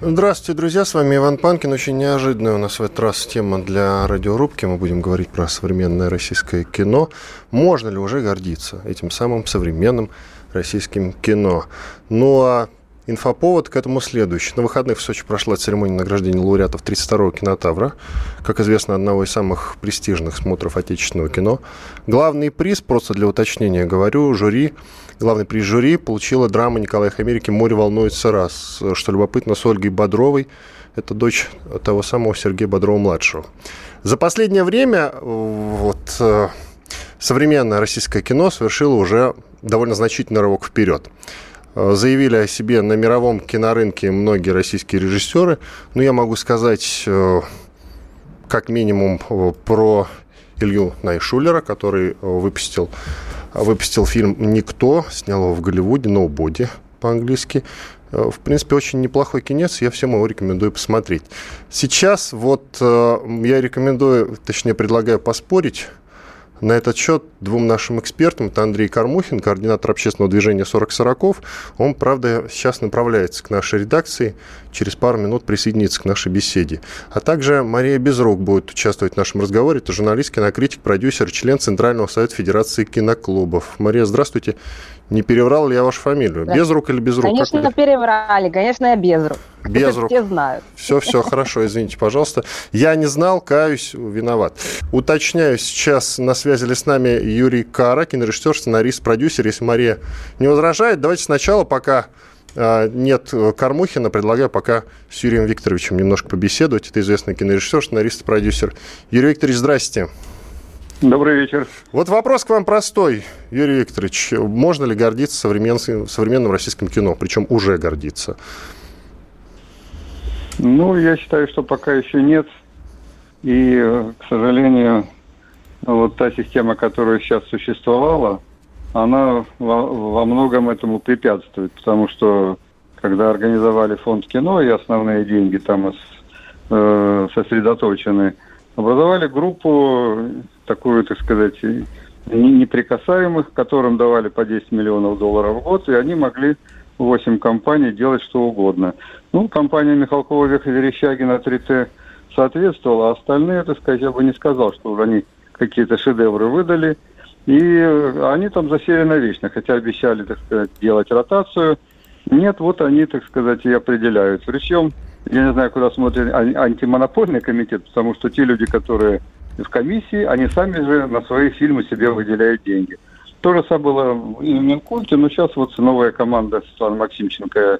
Здравствуйте, друзья, с вами Иван Панкин. Очень неожиданная у нас в этот раз тема для радиорубки. Мы будем говорить про современное российское кино. Можно ли уже гордиться этим самым современным российским кино? Ну а Инфоповод к этому следующий. На выходных в Сочи прошла церемония награждения лауреатов 32-го кинотавра, как известно, одного из самых престижных смотров отечественного кино. Главный приз, просто для уточнения говорю, жюри, главный приз жюри получила драма Николая Хамерики «Море волнуется раз», что любопытно, с Ольгой Бодровой, это дочь того самого Сергея Бодрова-младшего. За последнее время вот, э, современное российское кино совершило уже довольно значительный рывок вперед. Э, заявили о себе на мировом кинорынке многие российские режиссеры. Но я могу сказать э, как минимум э, про Илью Найшулера, который выпустил, выпустил фильм «Никто», снял его в Голливуде, «Nobody» по-английски. В принципе, очень неплохой кинец, я всем его рекомендую посмотреть. Сейчас вот я рекомендую, точнее, предлагаю поспорить на этот счет двум нашим экспертам, это Андрей Кармухин, координатор общественного движения 40 сороков. Он, правда, сейчас направляется к нашей редакции, через пару минут присоединится к нашей беседе. А также Мария Безрук будет участвовать в нашем разговоре. Это журналист, кинокритик, продюсер, член Центрального совета Федерации киноклубов. Мария, здравствуйте. Не переврал ли я вашу фамилию? Да. Без рук или без рук? Конечно, как переврали. Конечно, я без рук. Без рук. Все знают. Все, все, хорошо, извините, пожалуйста. Я не знал, каюсь, виноват. Уточняю, сейчас на связи ли с нами Юрий Кара, кинорежиссер, сценарист, продюсер. Если Мария не возражает, давайте сначала, пока а, нет Кормухина, предлагаю пока с Юрием Викторовичем немножко побеседовать. Это известный кинорежиссер, сценарист, продюсер. Юрий Викторович, здрасте. Добрый вечер. Вот вопрос к вам простой, Юрий Викторович. Можно ли гордиться современным, современным российским кино, причем уже гордиться? Ну, я считаю, что пока еще нет. И, к сожалению, вот та система, которая сейчас существовала, она во, во многом этому препятствует, потому что когда организовали фонд кино и основные деньги там э, сосредоточены, образовали группу такую, так сказать, неприкасаемых, которым давали по 10 миллионов долларов в год, и они могли 8 компаний делать что угодно. Ну, компания Михалкова, Веха, Верещагина, 3Т соответствовала, а остальные, так сказать, я бы не сказал, что они какие-то шедевры выдали. И они там засели навечно, хотя обещали, так сказать, делать ротацию. Нет, вот они, так сказать, и определяют. Причем, я не знаю, куда смотрит антимонопольный комитет, потому что те люди, которые в комиссии, они сами же на свои фильмы себе выделяют деньги. То же самое было и в Минкульте, но сейчас вот новая команда Светланы Максимченко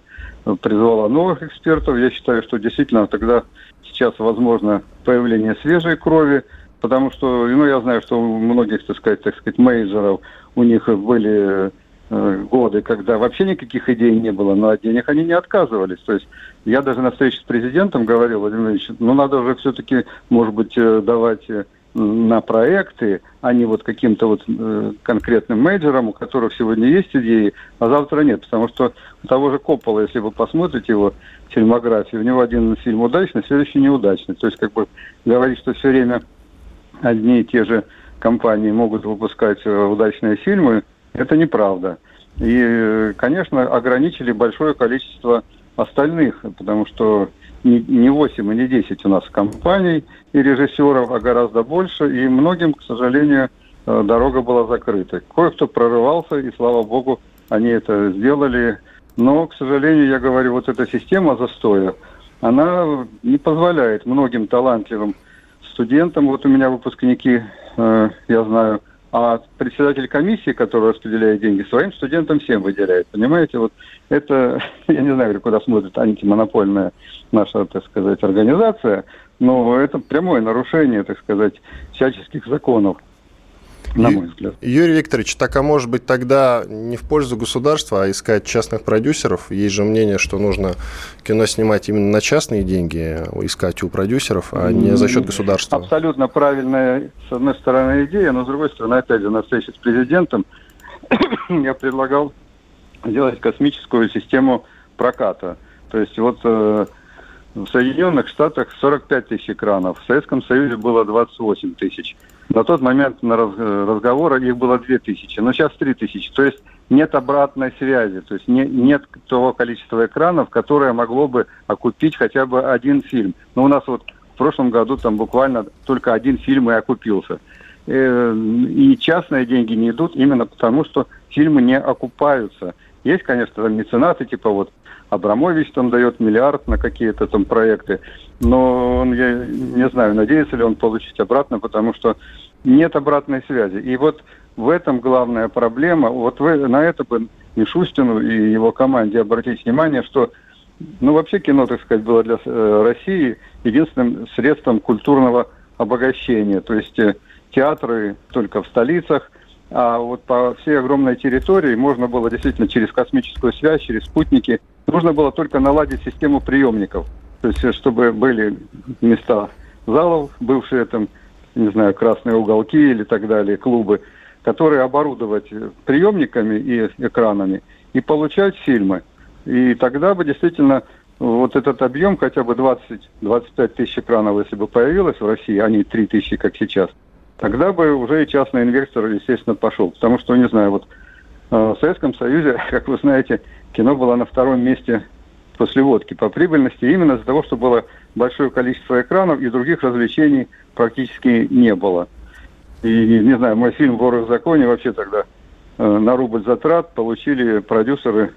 призвала новых экспертов. Я считаю, что действительно тогда сейчас возможно появление свежей крови, потому что, ну, я знаю, что у многих, так сказать, так сказать, мейджеров, у них были годы, когда вообще никаких идей не было, но от денег они не отказывались. То есть я даже на встрече с президентом говорил, Владимир Ильич, ну надо уже все-таки, может быть, э, давать э, на проекты, а не вот каким-то вот э, конкретным менеджерам, у которых сегодня есть идеи, а завтра нет. Потому что у того же Коппола, если вы посмотрите его фильмографию, у него один фильм удачный, следующий неудачный. То есть как бы говорить, что все время одни и те же компании могут выпускать удачные фильмы, это неправда. И, конечно, ограничили большое количество остальных, потому что не 8 и не 10 у нас компаний и режиссеров, а гораздо больше, и многим, к сожалению, э, дорога была закрыта. Кое-кто прорывался, и слава богу, они это сделали. Но, к сожалению, я говорю, вот эта система застоя, она не позволяет многим талантливым студентам, вот у меня выпускники, э, я знаю, а председатель комиссии, который распределяет деньги, своим студентам всем выделяет. Понимаете, вот это, я не знаю, куда смотрит антимонопольная наша, так сказать, организация, но это прямое нарушение, так сказать, всяческих законов. На мой взгляд. Юрий Викторович, так а может быть тогда не в пользу государства, а искать частных продюсеров? Есть же мнение, что нужно кино снимать именно на частные деньги, искать у продюсеров, а не за счет государства. Абсолютно правильная, с одной стороны, идея, но с другой стороны, опять же, на встрече с президентом я предлагал сделать космическую систему проката. То есть вот э, в Соединенных Штатах 45 тысяч экранов, в Советском Союзе было 28 тысяч. На тот момент на раз, разговора их было 2 тысячи, но сейчас 3 тысячи. То есть нет обратной связи, то есть не, нет того количества экранов, которое могло бы окупить хотя бы один фильм. Но у нас вот в прошлом году там буквально только один фильм и окупился. Э, и частные деньги не идут именно потому, что фильмы не окупаются. Есть, конечно, там меценаты, типа вот Абрамович там дает миллиард на какие-то там проекты, но он, я не знаю, надеется ли он получить обратно, потому что нет обратной связи. И вот в этом главная проблема. Вот вы на это бы Мишустину и его команде обратить внимание, что ну, вообще кино, так сказать, было для э, России единственным средством культурного обогащения. То есть э, театры только в столицах, а вот по всей огромной территории можно было действительно через космическую связь, через спутники, нужно было только наладить систему приемников. То есть, чтобы были места залов, бывшие там, не знаю, красные уголки или так далее, клубы, которые оборудовать приемниками и экранами и получать фильмы. И тогда бы действительно вот этот объем, хотя бы 20-25 тысяч экранов, если бы появилось в России, а не 3 тысячи, как сейчас – тогда бы уже и частный инвестор, естественно, пошел. Потому что, не знаю, вот э, в Советском Союзе, как вы знаете, кино было на втором месте после водки по прибыльности, именно из-за того, что было большое количество экранов и других развлечений практически не было. И, не знаю, мой фильм «Воры в законе» вообще тогда э, на рубль затрат получили продюсеры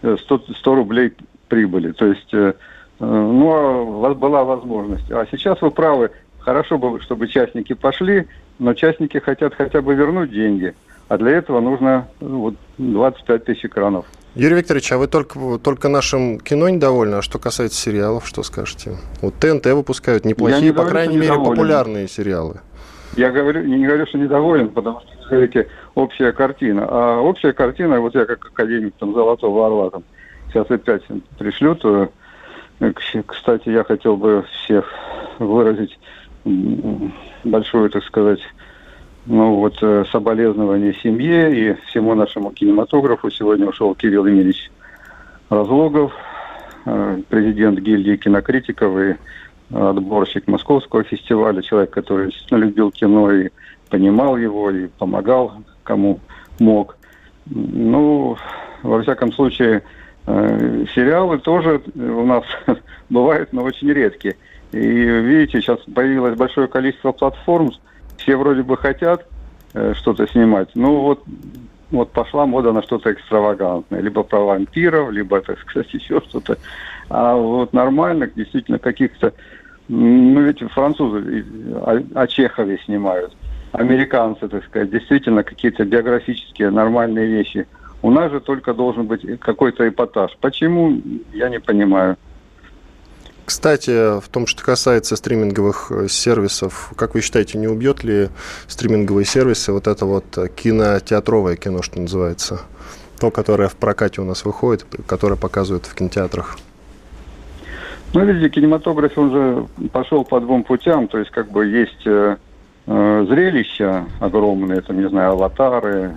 100, э, 100 рублей прибыли. То есть, э, ну, а была возможность. А сейчас вы правы, хорошо бы, чтобы частники пошли, но частники хотят хотя бы вернуть деньги. А для этого нужно ну, вот, 25 тысяч экранов. Юрий Викторович, а вы только, только нашим кино недовольны? А что касается сериалов, что скажете? Вот ТНТ выпускают неплохие, по крайней мере, недоволен. популярные сериалы. Я говорю, не говорю, что недоволен, потому что, говорите, общая картина. А общая картина, вот я как академик там Золотого Орла, там, сейчас опять пришлют. Э, кстати, я хотел бы всех выразить большое, так сказать, ну вот э, соболезнование семье и всему нашему кинематографу. Сегодня ушел Кирилл Емельевич Разлогов, э, президент гильдии кинокритиков и отборщик Московского фестиваля, человек, который действительно любил кино и понимал его, и помогал кому мог. Ну, во всяком случае, э, сериалы тоже у нас бывают, но очень редкие. И видите, сейчас появилось большое количество платформ, все вроде бы хотят э, что-то снимать, ну вот, вот пошла мода на что-то экстравагантное, либо про вампиров, либо, так сказать, еще что-то. А вот нормальных, действительно, каких-то, ну ведь французы о, о Чехове снимают, американцы, так сказать, действительно какие-то биографические нормальные вещи. У нас же только должен быть какой-то эпатаж. Почему, я не понимаю. Кстати, в том, что касается стриминговых э, сервисов, как вы считаете, не убьет ли стриминговые сервисы вот это вот кинотеатровое кино, что называется? То, которое в прокате у нас выходит, которое показывают в кинотеатрах? Ну, видите, кинематограф, он же пошел по двум путям, то есть как бы есть э, э зрелища огромные, там, не знаю, аватары,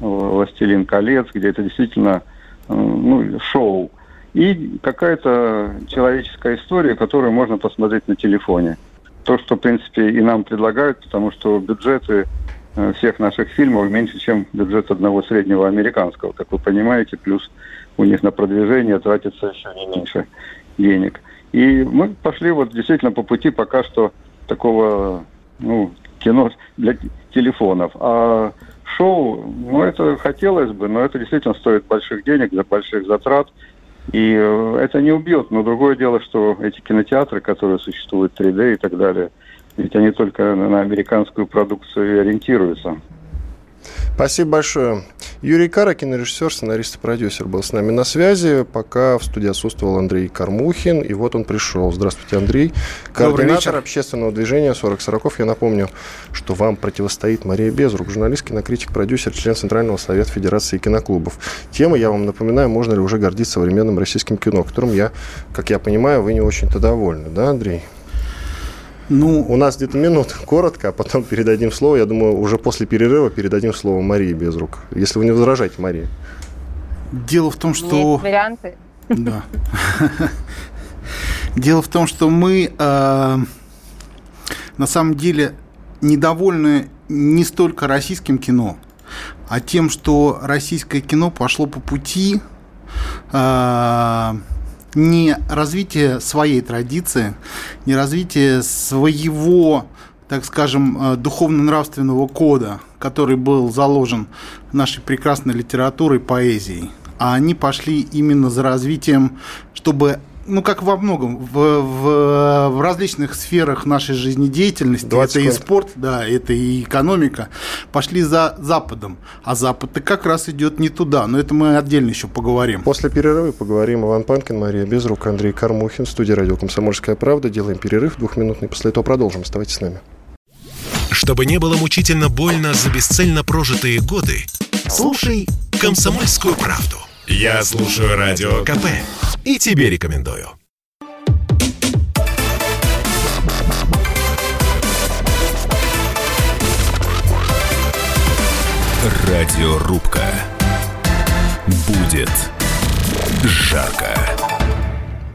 «Властелин колец», где это действительно э, ну, шоу – и какая-то человеческая история, которую можно посмотреть на телефоне. То, что, в принципе, и нам предлагают, потому что бюджеты э, всех наших фильмов меньше, чем бюджет одного среднего американского, как вы понимаете, плюс у них на продвижение тратится еще не меньше денег. И мы пошли вот действительно по пути пока что такого ну, кино для телефонов. А шоу, ну это хотелось бы, но это действительно стоит больших денег, больших затрат – и э, это не убьет, но другое дело, что эти кинотеатры, которые существуют 3D и так далее, ведь они только на американскую продукцию ориентируются. Спасибо большое. Юрий Кара, кинорежиссер, сценарист и продюсер, был с нами на связи, пока в студии отсутствовал Андрей Кормухин, и вот он пришел. Здравствуйте, Андрей. Координатор общественного движения 40 сороков. Я напомню, что вам противостоит Мария Безрук, журналист, кинокритик, продюсер, член Центрального совета Федерации киноклубов. Тема, я вам напоминаю, можно ли уже гордиться современным российским кино, которым я, как я понимаю, вы не очень-то довольны, да, Андрей? Ну, у нас где-то минут коротко, а потом передадим слово. Я думаю, уже после перерыва передадим слово Марии без рук. Если вы не возражаете, Мария. Дело в том, что... Есть варианты. Да. Дело в том, что мы э, на самом деле недовольны не столько российским кино, а тем, что российское кино пошло по пути э, не развитие своей традиции, не развитие своего, так скажем, э, духовно-нравственного кода, который был заложен нашей прекрасной литературой, поэзией, а они пошли именно за развитием, чтобы ну, как во многом, в, в, в различных сферах нашей жизнедеятельности, это и спорт, да, это и экономика, пошли за Западом. А Запад-то как раз идет не туда, но это мы отдельно еще поговорим. После перерыва поговорим. Иван Панкин, Мария Безрук, Андрей Кармухин, студия радио «Комсомольская правда». Делаем перерыв двухминутный, после этого продолжим. Оставайтесь с нами. Чтобы не было мучительно больно за бесцельно прожитые годы, слушай «Комсомольскую правду». Я слушаю Радио КП и тебе рекомендую. Радиорубка. Будет жарко.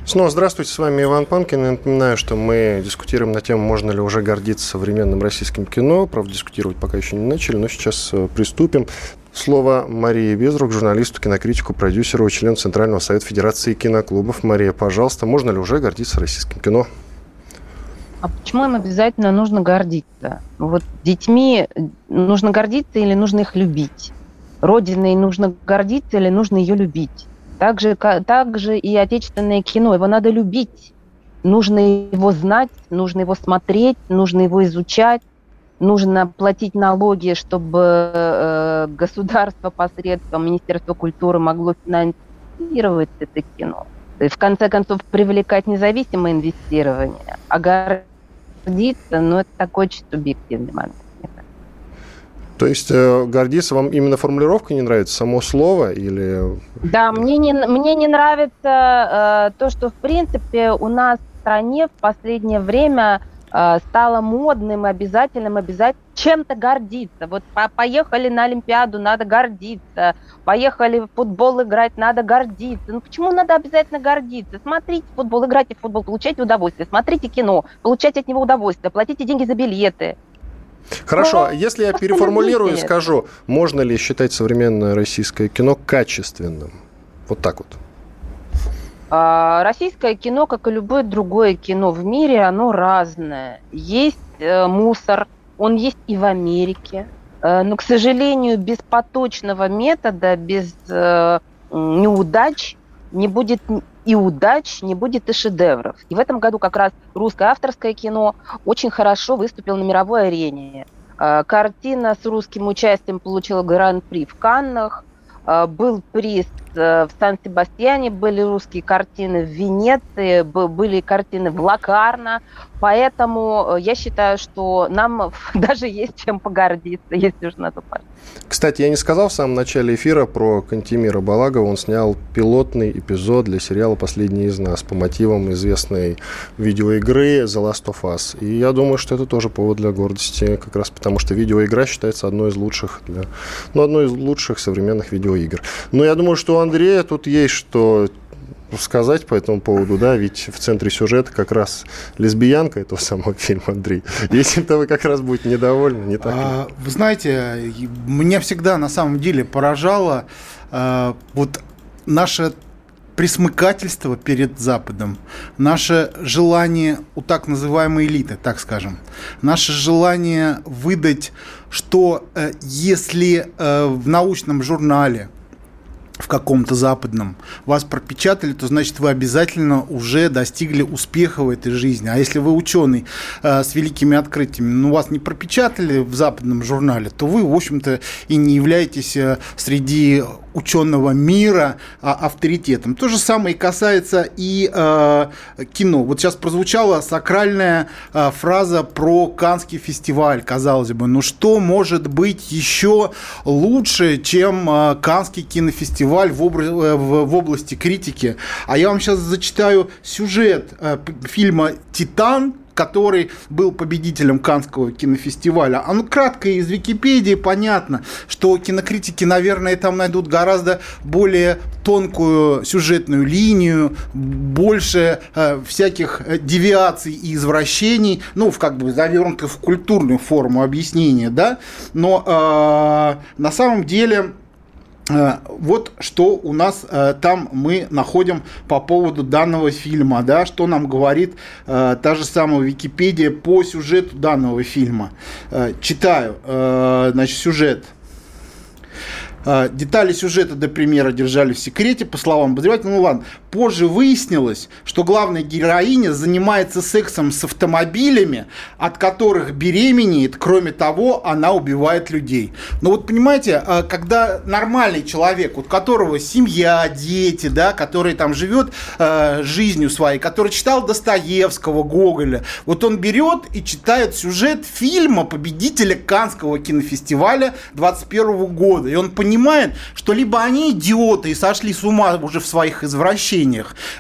Снова здравствуйте, с вами Иван Панкин. Я напоминаю, что мы дискутируем на тему, можно ли уже гордиться современным российским кино. Правда, дискутировать пока еще не начали, но сейчас э, приступим. Слово Марии Безрук, журналисту, кинокритику, продюсеру, член Центрального совета Федерации киноклубов. Мария, пожалуйста, можно ли уже гордиться российским кино? А почему им обязательно нужно гордиться? Вот детьми нужно гордиться или нужно их любить? Родиной нужно гордиться или нужно ее любить? Также, также и отечественное кино, его надо любить. Нужно его знать, нужно его смотреть, нужно его изучать, нужно платить налоги, чтобы э, государство посредством Министерства культуры могло финансировать это кино. И в конце концов привлекать независимое инвестирование, а гордиться, ну это такой очень субъективный момент. То есть э, гордиться вам именно формулировка не нравится, само слово или... Да, мне не, мне не нравится э, то, что в принципе у нас в стране в последнее время э, стало модным, обязательным, обязательно чем-то гордиться. Вот по поехали на Олимпиаду, надо гордиться. Поехали в футбол играть, надо гордиться. Ну почему надо обязательно гордиться? Смотрите футбол, играйте в футбол, получайте удовольствие. Смотрите кино, получайте от него удовольствие, платите деньги за билеты. Хорошо, ну, если я переформулирую и скажу, можно ли считать современное российское кино качественным? Вот так вот. А, российское кино, как и любое другое кино в мире, оно разное. Есть э, мусор, он есть и в Америке. Э, но, к сожалению, без поточного метода, без э, неудач не будет и удач, не будет и шедевров. И в этом году как раз русское авторское кино очень хорошо выступило на мировой арене. Э, картина с русским участием получила гран-при в Каннах, э, был приз э, в Сан-Себастьяне, были русские картины в Венеции, были картины в Лакарно, поэтому я считаю, что нам даже есть чем погордиться, если уж на то пошло. Кстати, я не сказал в самом начале эфира про Кантимира Балагова. Он снял пилотный эпизод для сериала «Последний из нас» по мотивам известной видеоигры The Last of Us. И я думаю, что это тоже повод для гордости, как раз потому что видеоигра считается одной из лучших, для, ну, одной из лучших современных видеоигр. Но я думаю, что у Андрея тут есть что сказать по этому поводу, да, ведь в центре сюжета как раз лесбиянка этого самого фильма, Андрей. Если-то вы как раз будете недовольны, не так а, Вы знаете, меня всегда на самом деле поражало а, вот наше присмыкательство перед Западом, наше желание у так называемой элиты, так скажем, наше желание выдать, что э, если э, в научном журнале в каком-то западном вас пропечатали, то значит вы обязательно уже достигли успеха в этой жизни. А если вы ученый э, с великими открытиями, но вас не пропечатали в западном журнале, то вы, в общем-то, и не являетесь э, среди ученого мира а, авторитетом. То же самое касается и э, кино. Вот сейчас прозвучала сакральная э, фраза про Канский фестиваль, казалось бы. Ну что может быть еще лучше, чем э, Канский кинофестиваль в, обра- э, в, в области критики? А я вам сейчас зачитаю сюжет э, фильма «Титан», который был победителем Канского кинофестиваля. А ну, кратко из Википедии понятно, что кинокритики, наверное, там найдут гораздо более тонкую сюжетную линию, больше э, всяких э, девиаций и извращений, ну, в как бы завернутых в культурную форму объяснения, да, но э, на самом деле вот что у нас э, там мы находим по поводу данного фильма, да, что нам говорит э, та же самая Википедия по сюжету данного фильма. Э, читаю, э, значит, сюжет. Э, детали сюжета до премьеры держали в секрете, по словам обозревателя. Ну ладно, позже выяснилось, что главная героиня занимается сексом с автомобилями, от которых беременеет. Кроме того, она убивает людей. Но вот понимаете, э, когда нормальный человек, у которого семья, дети, да, который там живет э, жизнью своей, который читал Достоевского, Гоголя, вот он берет и читает сюжет фильма победителя Канского кинофестиваля 21 года. И он понимает, что либо они идиоты и сошли с ума уже в своих извращениях,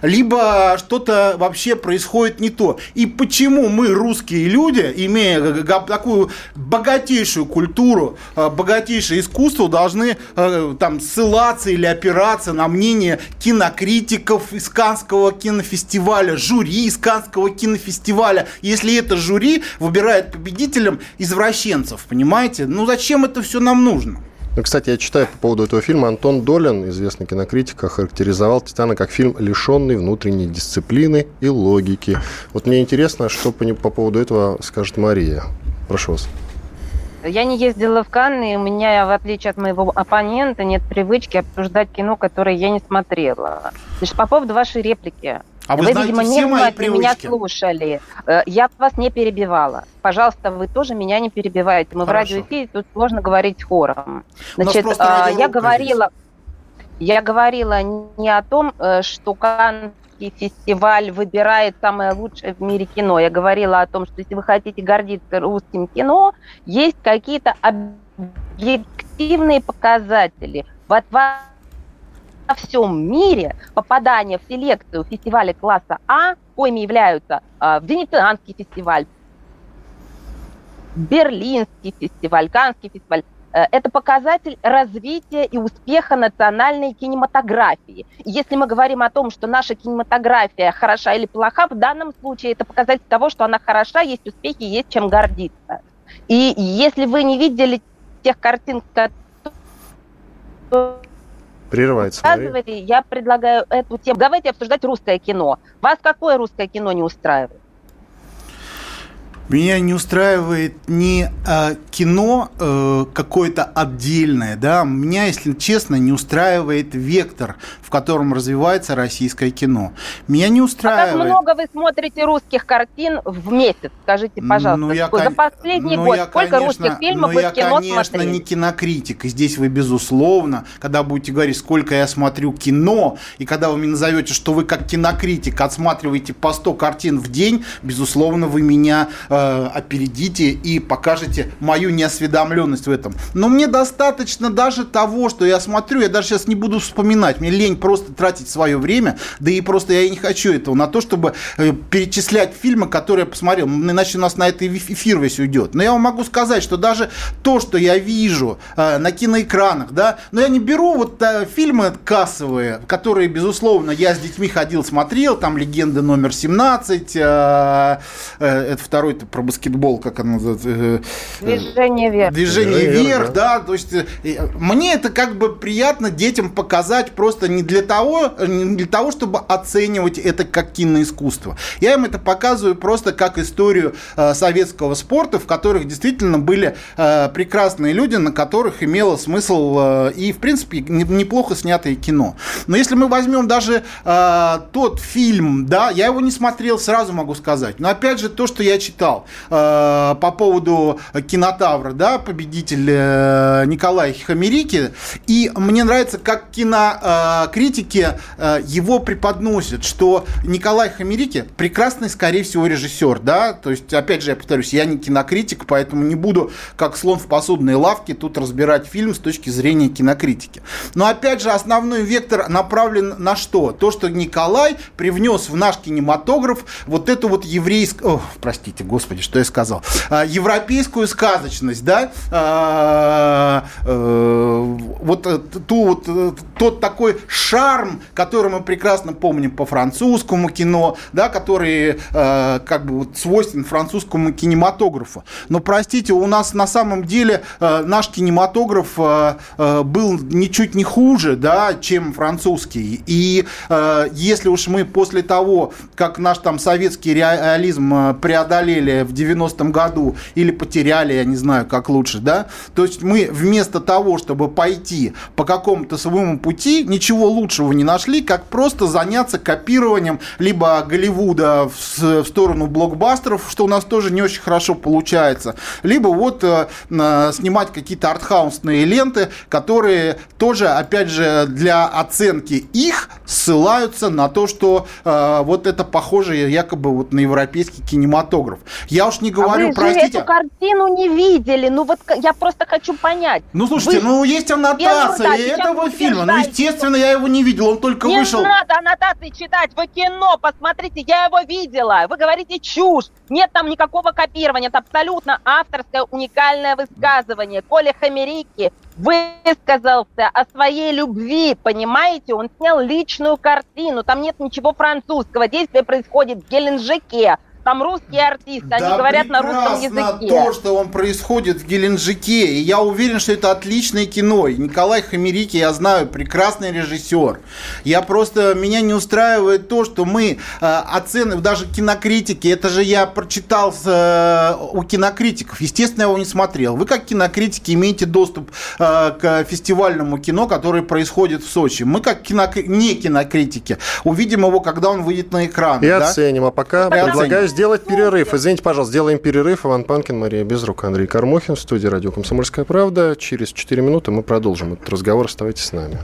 либо что-то вообще происходит не то. И почему мы, русские люди, имея такую богатейшую культуру, э, богатейшее искусство, должны э, там ссылаться или опираться на мнение кинокритиков из Канского кинофестиваля, жюри из Канского кинофестиваля, если это жюри выбирает победителем извращенцев, понимаете? Ну зачем это все нам нужно? Ну, кстати, я читаю по поводу этого фильма. Антон Долин, известный кинокритик, охарактеризовал «Титана» как фильм, лишенный внутренней дисциплины и логики. Вот мне интересно, что по, по поводу этого скажет Мария. Прошу вас. Я не ездила в Канны, и у меня, в отличие от моего оппонента, нет привычки обсуждать кино, которое я не смотрела. Значит, по поводу вашей реплики. А вы, вы знаете видимо, все мои привычки. меня слушали. Э, я вас не перебивала. Пожалуйста, вы тоже меня не перебиваете. Мы Хорошо. в радиоэфире, тут сложно говорить хором. Значит, э, я говорила, я говорила не о том, э, что Каннский фестиваль выбирает самое лучшее в мире кино. Я говорила о том, что если вы хотите гордиться русским кино, есть какие-то объективные показатели. Вот во всем мире попадание в селекцию фестиваля класса А, коими являются э, Венецианский фестиваль, Берлинский фестиваль, Канский фестиваль, э, это показатель развития и успеха национальной кинематографии. Если мы говорим о том, что наша кинематография хороша или плоха, в данном случае это показатель того, что она хороша, есть успехи, есть чем гордиться. И если вы не видели тех картин, которые Прерывается. Я предлагаю эту тему. Давайте обсуждать русское кино. Вас какое русское кино не устраивает? Меня не устраивает не э, кино э, какое-то отдельное, да, меня, если честно, не устраивает вектор, в котором развивается российское кино. Меня не устраивает... А как много вы смотрите русских картин в месяц, скажите, пожалуйста, ну, я, за последний ну, год я, сколько конечно, русских фильмов ну, вы в кино я, конечно, смотрели? не кинокритик, и здесь вы, безусловно, когда будете говорить, сколько я смотрю кино, и когда вы мне назовете, что вы как кинокритик отсматриваете по 100 картин в день, безусловно, вы меня э, Э, опередите и покажете мою неосведомленность в этом. Но мне достаточно даже того, что я смотрю, я даже сейчас не буду вспоминать, мне лень просто тратить свое время, да и просто я не хочу этого, на то, чтобы э, перечислять фильмы, которые я посмотрел, иначе у нас на это эфир весь уйдет. Но я вам могу сказать, что даже то, что я вижу э, на киноэкранах, да, но я не беру вот фильмы кассовые, которые, безусловно, я с детьми ходил, смотрел, там «Легенда номер 17», это второй про баскетбол, как она называется? Движение вверх. Движение вверх, да. То есть мне это как бы приятно детям показать просто не для того, не для того, чтобы оценивать это как киноискусство. Я им это показываю просто как историю советского спорта, в которых действительно были прекрасные люди, на которых имело смысл и, в принципе, неплохо снятое кино. Но если мы возьмем даже тот фильм, да, я его не смотрел, сразу могу сказать. Но опять же, то, что я читал э, по поводу кинотавра, да, победитель э, Николай Хамерики. И мне нравится, как кинокритики э, его преподносят, что Николай Хамерики прекрасный, скорее всего, режиссер, да. То есть, опять же, я повторюсь, я не кинокритик, поэтому не буду, как слон в посудной лавке, тут разбирать фильм с точки зрения кинокритики. Но опять же, основной вектор направлен на что? То, что Николай привнес в наш кинематограф вот эту вот еврейскую, простите, господи, что я сказал, а, европейскую сказочность, да, а, э, вот э, ту вот э, тот такой шарм, который мы прекрасно помним по французскому кино, да, который как бы вот свойственен французскому кинематографу. Но простите, у нас на самом деле наш кинематограф был ничуть не хуже, да, чем французский. И если уж мы после того, как наш там советский реализм э, преодолели в 90-м году или потеряли, я не знаю, как лучше, да, то есть мы вместо того, чтобы пойти по какому-то своему пути, ничего лучшего не нашли, как просто заняться копированием либо Голливуда в, в сторону блокбастеров, что у нас тоже не очень хорошо получается, либо вот э, снимать какие-то артхаусные ленты, которые тоже, опять же, для оценки их ссылаются на то, что э, вот это похоже якобы вот на европейский кинематограф. Я уж не говорю, а вы простите... Же эту картину не видели, ну вот я просто хочу понять. Ну слушайте, вы... ну есть аннотация этого фильма, ну естественно я его не видел, он только не вышел. Не надо аннотации читать, вы кино посмотрите, я его видела, вы говорите чушь, нет там никакого копирования, это абсолютно авторское уникальное высказывание. Коля Хамерики высказался о своей любви, понимаете? Он снял личную картину, там нет ничего французского, действие происходит в Геленджике, там русские артисты, да они говорят на русском языке. то, что он происходит в Геленджике. И я уверен, что это отличное кино. И Николай Хамерики, я знаю, прекрасный режиссер. Я просто, меня не устраивает то, что мы э, оцениваем, даже кинокритики, это же я прочитал с, э, у кинокритиков. Естественно, я его не смотрел. Вы как кинокритики имеете доступ э, к фестивальному кино, которое происходит в Сочи. Мы как кинок... не кинокритики увидим его, когда он выйдет на экран. И да? оценим. А пока и предлагаю оценим сделать перерыв. Извините, пожалуйста, сделаем перерыв. Иван Панкин, Мария Безрук, Андрей Кармохин в студии радио «Комсомольская правда». Через 4 минуты мы продолжим этот разговор. Оставайтесь с нами.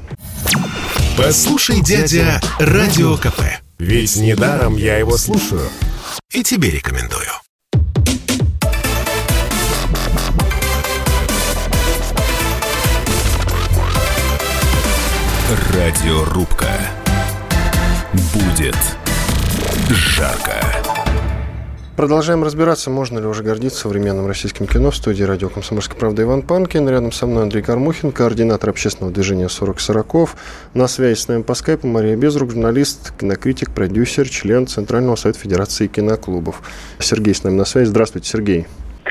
Послушай, дядя, Радио КП. Ведь недаром я его слушаю. И тебе рекомендую. Радиорубка. Будет жарко. Продолжаем разбираться, можно ли уже гордиться современным российским кино. В студии радио «Комсомольская правда» Иван Панкин. Рядом со мной Андрей Кармухин, координатор общественного движения «40 сороков». На связи с нами по скайпу Мария Безрук, журналист, кинокритик, продюсер, член Центрального совета Федерации киноклубов. Сергей с нами на связи. Здравствуйте, Сергей.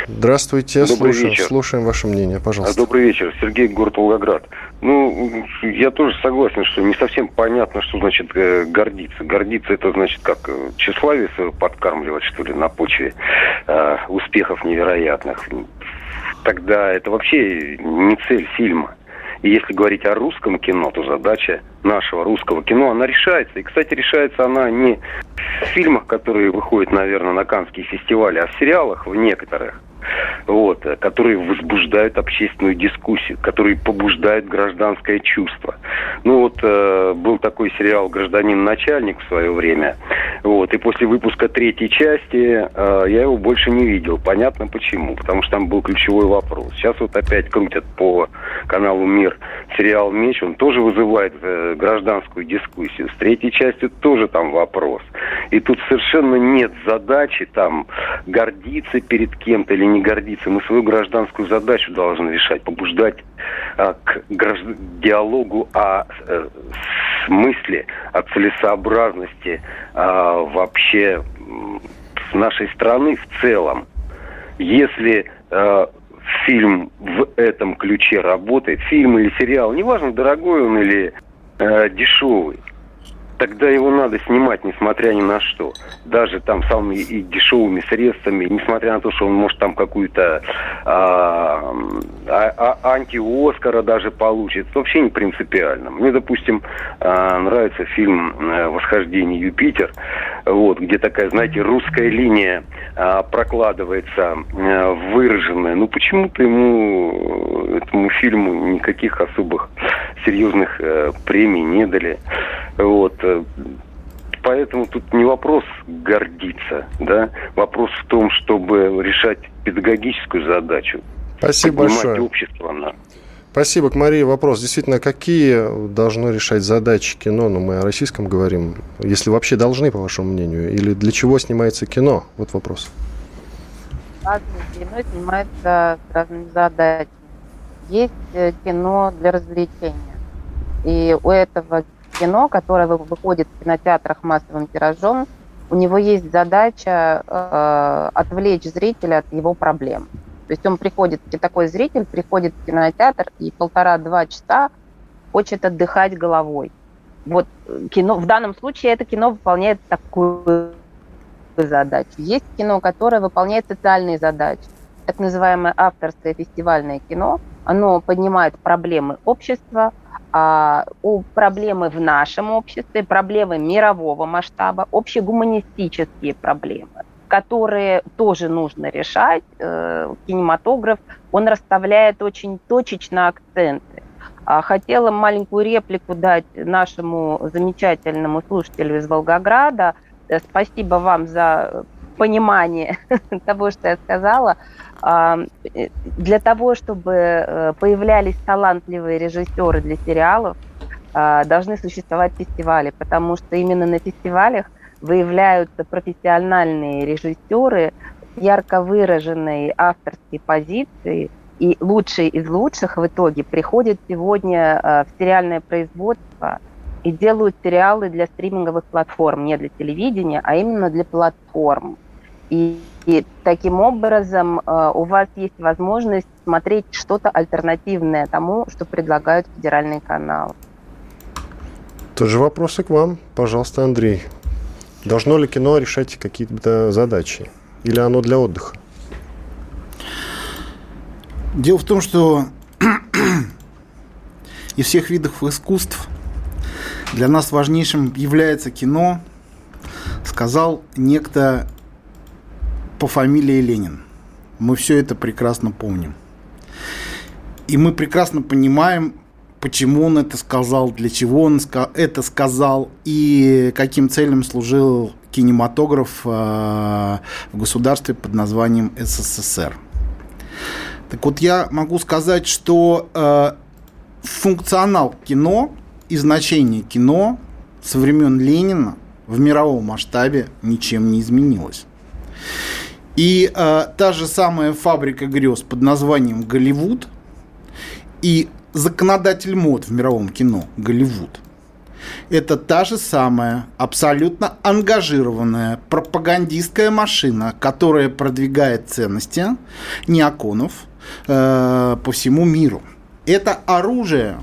Здравствуйте, Добрый слушаем, вечер. слушаем ваше мнение, пожалуйста. Добрый вечер, Сергей, город Волгоград. Ну, я тоже согласен, что не совсем понятно, что значит э, гордиться. Гордиться это значит как э, тщеславие подкармливать, что ли, на почве э, успехов невероятных. Тогда это вообще не цель фильма. И если говорить о русском кино, то задача нашего русского кино, она решается. И, кстати, решается она не в фильмах, которые выходят, наверное, на Каннские фестивали, а в сериалах, в некоторых вот, которые возбуждают общественную дискуссию, которые побуждают гражданское чувство. Ну вот э, был такой сериал «Гражданин-начальник» в свое время, вот, и после выпуска третьей части э, я его больше не видел. Понятно почему, потому что там был ключевой вопрос. Сейчас вот опять крутят по каналу «Мир» сериал «Меч», он тоже вызывает э, гражданскую дискуссию. С третьей частью тоже там вопрос. И тут совершенно нет задачи там гордиться перед кем-то или не гордиться. Мы свою гражданскую задачу должны решать, побуждать а, к гражд... диалогу о э, смысле, о целесообразности а, вообще нашей страны в целом. Если э, фильм в этом ключе работает, фильм или сериал, неважно, дорогой он или э, дешевый, тогда его надо снимать, несмотря ни на что. Даже там самыми и дешевыми средствами, несмотря на то, что он может там какую-то а, а, а, анти-Оскара даже получит. Вообще не принципиально. Мне, допустим, а, нравится фильм э, «Восхождение Юпитер», вот, где такая, знаете, русская линия а, прокладывается а, выраженная. Ну, почему-то ему, этому фильму никаких особых серьезных а, премий не дали. Вот. Э, поэтому тут не вопрос гордиться, да, вопрос в том, чтобы решать педагогическую задачу. Спасибо большое. общество на Спасибо. К Марии вопрос. Действительно, какие должно решать задачи кино? Ну, мы о российском говорим. Если вообще должны, по вашему мнению? Или для чего снимается кино? Вот вопрос. Разное кино снимается с разными задачами. Есть э, кино для развлечения. И у этого кино, которое выходит в кинотеатрах массовым тиражом, у него есть задача э, отвлечь зрителя от его проблем. То есть он приходит, такой зритель приходит в кинотеатр и полтора-два часа хочет отдыхать головой. Вот кино, в данном случае это кино выполняет такую задачу. Есть кино, которое выполняет социальные задачи. Так называемое авторское фестивальное кино. Оно поднимает проблемы общества, у проблемы в нашем обществе, проблемы мирового масштаба, общегуманистические проблемы, которые тоже нужно решать. Э, кинематограф, он расставляет очень точечно акценты. А хотела маленькую реплику дать нашему замечательному слушателю из Волгограда. Э, спасибо вам за понимание того, что я сказала. Э, для того, чтобы э, появлялись талантливые режиссеры для сериалов, а, должны существовать фестивали, потому что именно на фестивалях выявляются профессиональные режиссеры ярко выраженной авторской позиции, и лучшие из лучших в итоге приходят сегодня э, в сериальное производство и делают сериалы для стриминговых платформ, не для телевидения, а именно для платформ. И, и таким образом э, у вас есть возможность смотреть что-то альтернативное тому, что предлагают федеральные каналы. Тоже вопросы к вам. Пожалуйста, Андрей. Должно ли кино решать какие-то задачи? Или оно для отдыха? Дело в том, что из всех видов искусств для нас важнейшим является кино, сказал некто по фамилии Ленин. Мы все это прекрасно помним. И мы прекрасно понимаем, почему он это сказал, для чего он это сказал и каким целям служил кинематограф э, в государстве под названием СССР. Так вот, я могу сказать, что э, функционал кино и значение кино со времен Ленина в мировом масштабе ничем не изменилось. И э, та же самая фабрика грез под названием Голливуд и законодатель мод в мировом кино Голливуд. Это та же самая абсолютно ангажированная пропагандистская машина, которая продвигает ценности неоконов э, по всему миру. Это оружие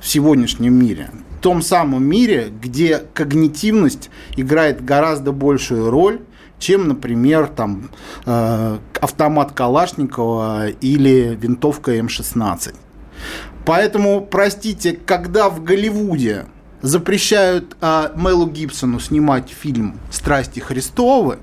в сегодняшнем мире, в том самом мире, где когнитивность играет гораздо большую роль, чем, например, там, э, автомат Калашникова или винтовка М16. Поэтому, простите, когда в Голливуде запрещают э, Мелу Гибсону снимать фильм «Страсти Христовы»,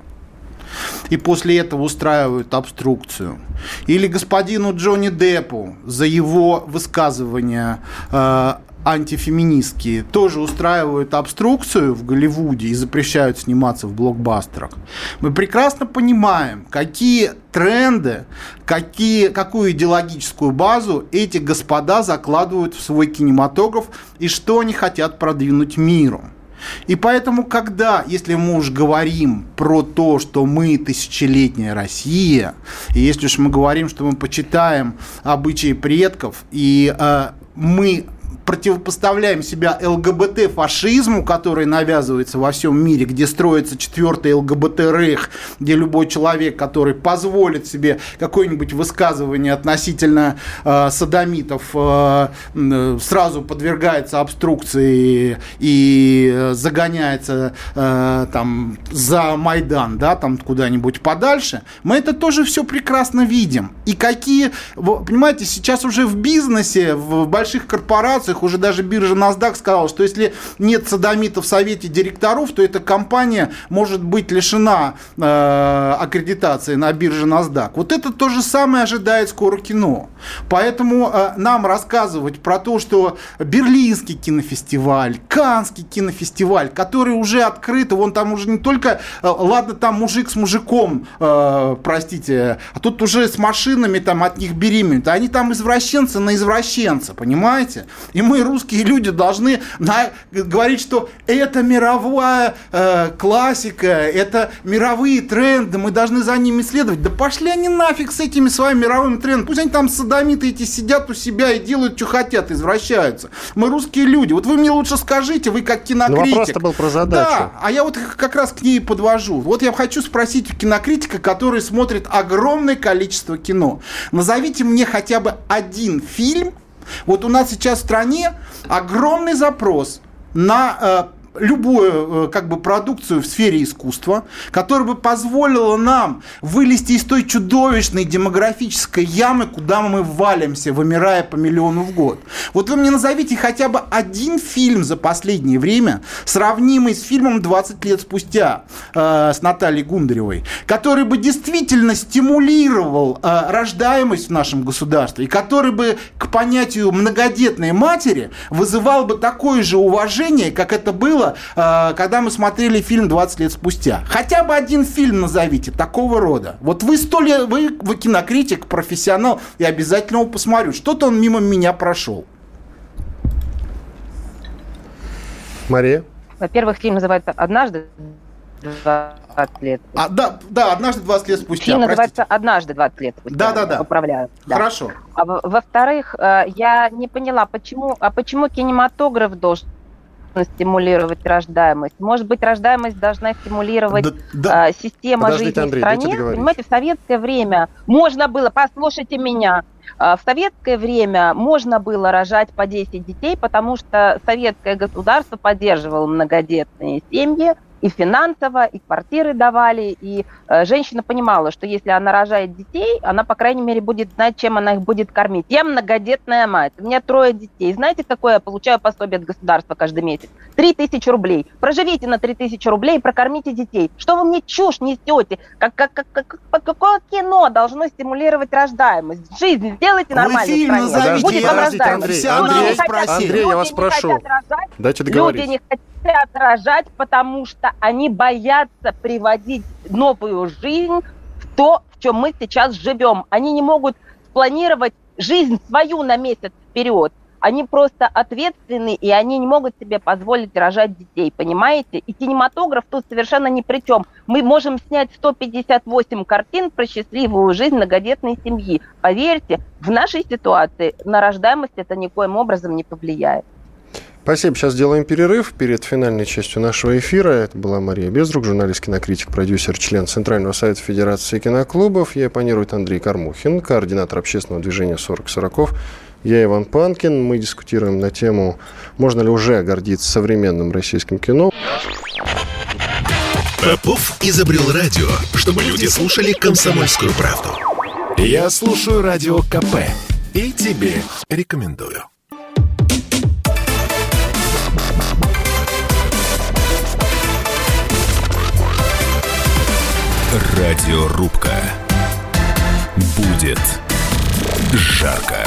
и после этого устраивают обструкцию. Или господину Джонни Деппу за его высказывание э, антифеминистские тоже устраивают обструкцию в Голливуде и запрещают сниматься в блокбастерах. Мы прекрасно понимаем, какие тренды, какие, какую идеологическую базу эти господа закладывают в свой кинематограф и что они хотят продвинуть миру. И поэтому, когда, если мы уж говорим про то, что мы тысячелетняя Россия, и если уж мы говорим, что мы почитаем обычаи предков, и э, мы противопоставляем себя ЛГБТ-фашизму, который навязывается во всем мире, где строится четвертый ЛГБТ-рейх, где любой человек, который позволит себе какое-нибудь высказывание относительно э, садомитов, э, сразу подвергается обструкции и э, загоняется э, там за Майдан, да, там куда-нибудь подальше, мы это тоже все прекрасно видим. И какие, понимаете, сейчас уже в бизнесе, в больших корпорациях, уже даже биржа NASDAQ сказала, что если нет садомита в совете директоров, то эта компания может быть лишена э, аккредитации на бирже NASDAQ. Вот это то же самое ожидает скоро кино. Поэтому э, нам рассказывать про то, что Берлинский кинофестиваль, Канский кинофестиваль, который уже открыт, вон там уже не только, э, ладно, там мужик с мужиком, э, простите, а тут уже с машинами там от них беременеют, они там извращенцы на извращенца, понимаете? И мы, русские люди, должны на, говорить, что это мировая э, классика, это мировые тренды, мы должны за ними следовать. Да пошли они нафиг с этими своими мировыми трендами. Пусть они там садомиты эти сидят у себя и делают, что хотят, извращаются. Мы русские люди. Вот вы мне лучше скажите, вы как кинокритик. Ну, вопрос был про задачу. Да, а я вот как раз к ней подвожу. Вот я хочу спросить у кинокритика, который смотрит огромное количество кино. Назовите мне хотя бы один фильм. Вот у нас сейчас в стране огромный запрос на э, любую э, как бы продукцию в сфере искусства, которая бы позволила нам вылезти из той чудовищной демографической ямы, куда мы валимся, вымирая по миллиону в год. Вот вы мне назовите хотя бы один фильм за последнее время, сравнимый с фильмом «20 лет спустя» э, с Натальей Гундаревой, который бы действительно стимулировал э, рождаемость в нашем государстве и который бы к понятию многодетной матери вызывал бы такое же уважение, как это было было, э, когда мы смотрели фильм 20 лет спустя. Хотя бы один фильм назовите такого рода. Вот вы сто лет, вы, вы кинокритик, профессионал, и обязательно его посмотрю. Что-то он мимо меня прошел. Мария? Во-первых, фильм называется «Однажды 20 лет. А, да, да, однажды 20 лет спустя. Фильм называется «Однажды 20 лет спустя». Да, да, да. Поправляю. Да. Хорошо. А во-вторых, э, я не поняла, почему, а почему кинематограф должен стимулировать рождаемость. Может быть, рождаемость должна стимулировать да, да. Э, система Подождите, жизни Андрей, в стране. Понимаете, в советское время можно было, послушайте меня, э, в советское время можно было рожать по 10 детей, потому что советское государство поддерживало многодетные семьи, и финансово, и квартиры давали, и э, женщина понимала, что если она рожает детей, она, по крайней мере, будет знать, чем она их будет кормить. Я многодетная мать, у меня трое детей. Знаете, какое я получаю пособие от государства каждый месяц? Три тысячи рублей. Проживите на три тысячи рублей и прокормите детей. Что вы мне чушь несете? Как, как, как, как, какое кино должно стимулировать рождаемость? Жизнь сделайте нормально в стране. Назовите, Будет Андрей, Андрей, Андрей, Андрей, я вас прошу. Рожать, Дайте договорить. Люди не хотят рожать, потому что они боятся приводить новую жизнь в то, в чем мы сейчас живем. Они не могут спланировать жизнь свою на месяц вперед. Они просто ответственны, и они не могут себе позволить рожать детей, понимаете? И кинематограф тут совершенно ни при чем. Мы можем снять 158 картин про счастливую жизнь многодетной семьи. Поверьте, в нашей ситуации на рождаемость это никоим образом не повлияет. Спасибо. Сейчас делаем перерыв перед финальной частью нашего эфира. Это была Мария Безрук, журналист, кинокритик, продюсер, член Центрального совета Федерации киноклубов. Я панирует Андрей Кармухин, координатор общественного движения 40 40 Я Иван Панкин. Мы дискутируем на тему, можно ли уже гордиться современным российским кино. Попов изобрел радио, чтобы люди слушали комсомольскую правду. Я слушаю радио КП и тебе рекомендую. Радиорубка. Будет жарко.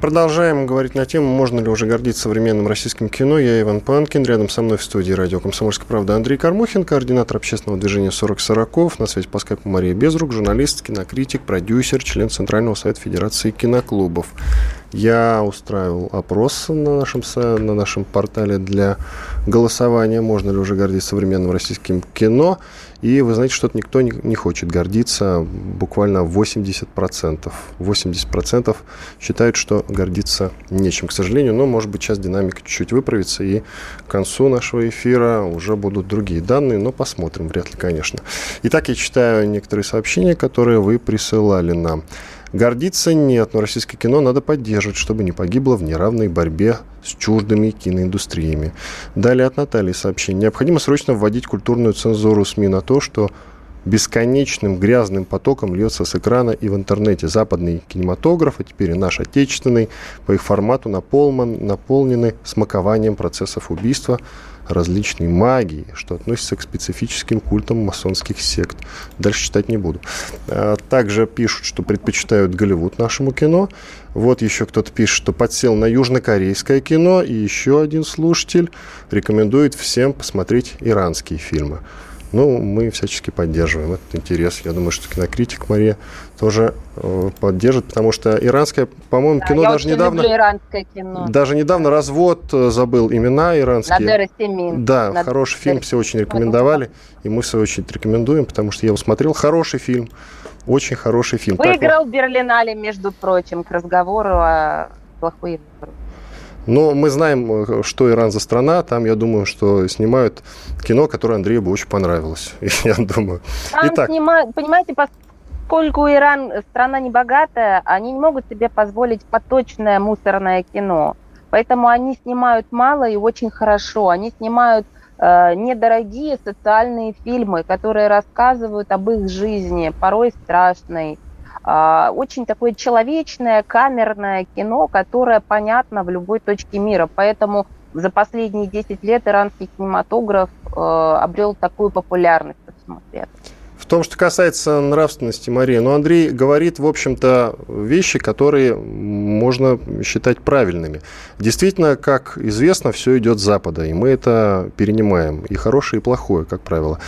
Продолжаем говорить на тему, можно ли уже гордиться современным российским кино. Я Иван Панкин, рядом со мной в студии радио «Комсомольская правда» Андрей Кармухин, координатор общественного движения 40 40 на связи по скайпу Мария Безрук, журналист, кинокритик, продюсер, член Центрального совета Федерации киноклубов. Я устраивал опрос на нашем, на нашем портале для голосования, можно ли уже гордиться современным российским кино. И вы знаете, что-то никто не, не хочет гордиться. Буквально 80%. 80% считают, что гордиться нечем, к сожалению. Но, может быть, сейчас динамика чуть-чуть выправится, и к концу нашего эфира уже будут другие данные. Но посмотрим, вряд ли, конечно. Итак, я читаю некоторые сообщения, которые вы присылали нам. Гордиться нет, но российское кино надо поддерживать, чтобы не погибло в неравной борьбе с чуждыми киноиндустриями. Далее от Натальи сообщение. Необходимо срочно вводить культурную цензуру СМИ на то, что бесконечным грязным потоком льется с экрана и в интернете. Западный кинематограф, а теперь и наш отечественный, по их формату наполнен, наполнены смакованием процессов убийства, различной магии, что относится к специфическим культам масонских сект. Дальше читать не буду. А, также пишут, что предпочитают Голливуд нашему кино. Вот еще кто-то пишет, что подсел на южнокорейское кино. И еще один слушатель рекомендует всем посмотреть иранские фильмы. Ну, мы всячески поддерживаем этот интерес. Я думаю, что кинокритик Мария тоже э, поддержит, потому что иранское, по-моему, да, кино я даже недавно... иранское кино. Даже недавно «Развод» э, забыл имена иранские. Семин. Да, Надера хороший фильм, все очень рекомендовали. И мы, в свою очередь, рекомендуем, потому что я его смотрел. Хороший фильм, очень хороший фильм. Выиграл так, Берлинале, между прочим, к разговору о плохой но мы знаем, э, что Иран за страна. Там, я думаю, что снимают кино, которое Андрею бы очень понравилось. Я думаю. Там Итак. Снимают, понимаете, поскольку Иран страна небогатая, они не могут себе позволить поточное мусорное кино. Поэтому они снимают мало и очень хорошо. Они снимают э, недорогие социальные фильмы, которые рассказывают об их жизни, порой страшной, очень такое человечное, камерное кино, которое понятно в любой точке мира. Поэтому за последние 10 лет иранский кинематограф э, обрел такую популярность, В том, что касается нравственности, Мария, ну, Андрей говорит, в общем-то, вещи, которые можно считать правильными. Действительно, как известно, все идет с Запада, и мы это перенимаем, и хорошее, и плохое, как правило.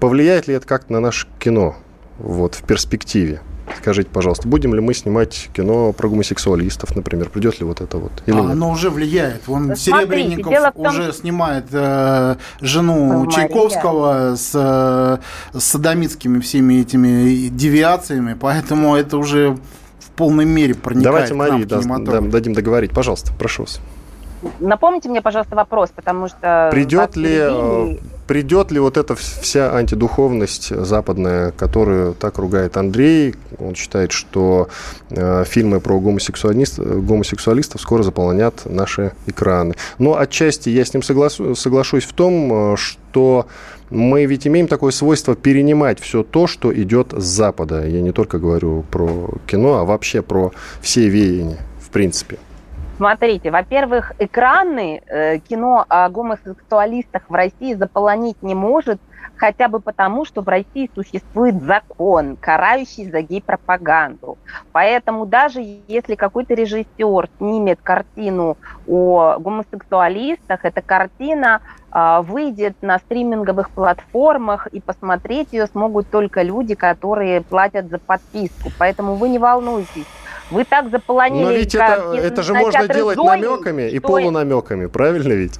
Повлияет ли это как-то на наше кино вот, в перспективе? Скажите, пожалуйста, будем ли мы снимать кино про гомосексуалистов, например? Придет ли вот это вот? Или а, оно уже влияет. Вон да Серебренников том, уже снимает э, жену Мария. Чайковского с, э, с садомитскими всеми этими девиациями, поэтому это уже в полной мере проникает Давайте Марии да, да, дадим договорить. Пожалуйста, прошу вас. Напомните мне, пожалуйста, вопрос, потому что... Придет ли, э, придет ли вот эта вся антидуховность западная, которую так ругает Андрей? Он считает, что э, фильмы про гомосексуалист, гомосексуалистов скоро заполонят наши экраны. Но отчасти я с ним согласу, соглашусь в том, э, что мы ведь имеем такое свойство перенимать все то, что идет с Запада. Я не только говорю про кино, а вообще про все веяния, в принципе. Смотрите, во-первых, экраны э, кино о гомосексуалистах в России заполонить не может, хотя бы потому, что в России существует закон, карающий за гей-пропаганду. Поэтому даже если какой-то режиссер снимет картину о гомосексуалистах, эта картина э, выйдет на стриминговых платформах, и посмотреть ее смогут только люди, которые платят за подписку. Поэтому вы не волнуйтесь вы так заполонили... Но ведь это, это же можно делать Зои, намеками и полунамеками, правильно ведь?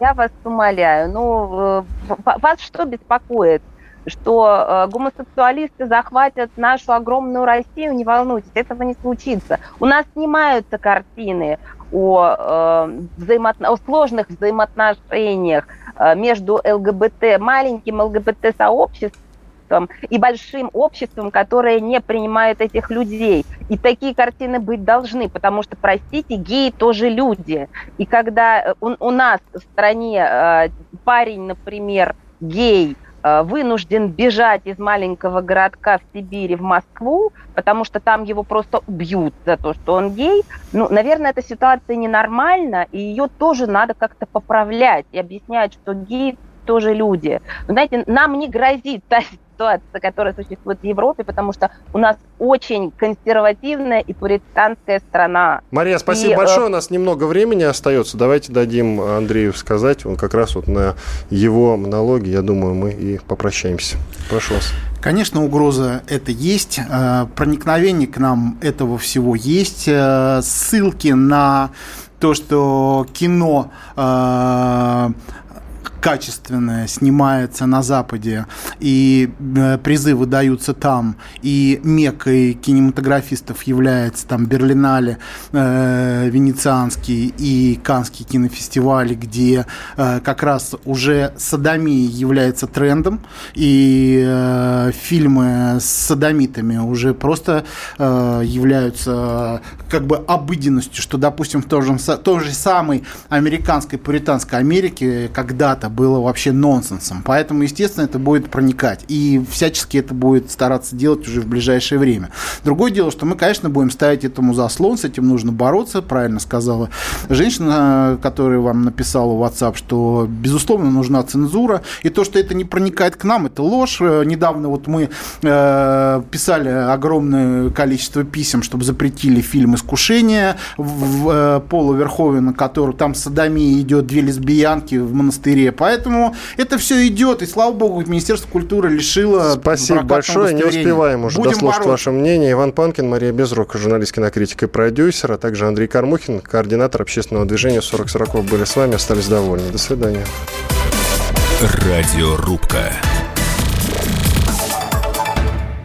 Я вас умоляю. Ну, э, вас что беспокоит? что э, гомосексуалисты захватят нашу огромную Россию, не волнуйтесь, этого не случится. У нас снимаются картины о, э, взаимоотно... о сложных взаимоотношениях э, между ЛГБТ, маленьким ЛГБТ-сообществом обществом и большим обществом, которое не принимает этих людей. И такие картины быть должны, потому что, простите, геи тоже люди. И когда э, у, у нас в стране э, парень, например, гей, э, вынужден бежать из маленького городка в Сибири в Москву, потому что там его просто убьют за то, что он гей, ну, наверное, эта ситуация ненормальна, и ее тоже надо как-то поправлять и объяснять, что геи тоже люди. Но, знаете, нам не грозит та ситуация, которая существует в Европе, потому что у нас очень консервативная и пуританская страна. Мария, спасибо и, э, большое. У нас немного времени остается. Давайте дадим Андрею сказать. Он как раз вот на его монологе, я думаю, мы и попрощаемся. Прошу вас. Конечно, угроза это есть. Э, проникновение к нам этого всего есть. Э, ссылки на то, что кино э, качественное снимается на Западе, и э, призывы даются там, и мекой кинематографистов является там Берлинале, э, Венецианский и Канский кинофестивали, где э, как раз уже садомия является трендом, и э, фильмы с садомитами уже просто э, являются как бы обыденностью, что, допустим, в том же, той же самой американской, пуританской Америке когда-то было вообще нонсенсом. Поэтому, естественно, это будет проникать. И всячески это будет стараться делать уже в ближайшее время. Другое дело, что мы, конечно, будем ставить этому заслон, с этим нужно бороться, правильно сказала женщина, которая вам написала в WhatsApp, что, безусловно, нужна цензура. И то, что это не проникает к нам, это ложь. Недавно вот мы э, писали огромное количество писем, чтобы запретили фильм «Искушение» в, в, э, Пола Верховена, который там садомия идет, две лесбиянки в монастыре. Поэтому это все идет, и слава богу, Министерство культуры лишило Спасибо большое, не успеваем уже Будем дослушать бороться. ваше мнение. Иван Панкин, Мария Безрук, журналист, кинокритик и продюсер, а также Андрей Кармухин, координатор общественного движения 40 40 были с вами, остались довольны. До свидания. Радиорубка.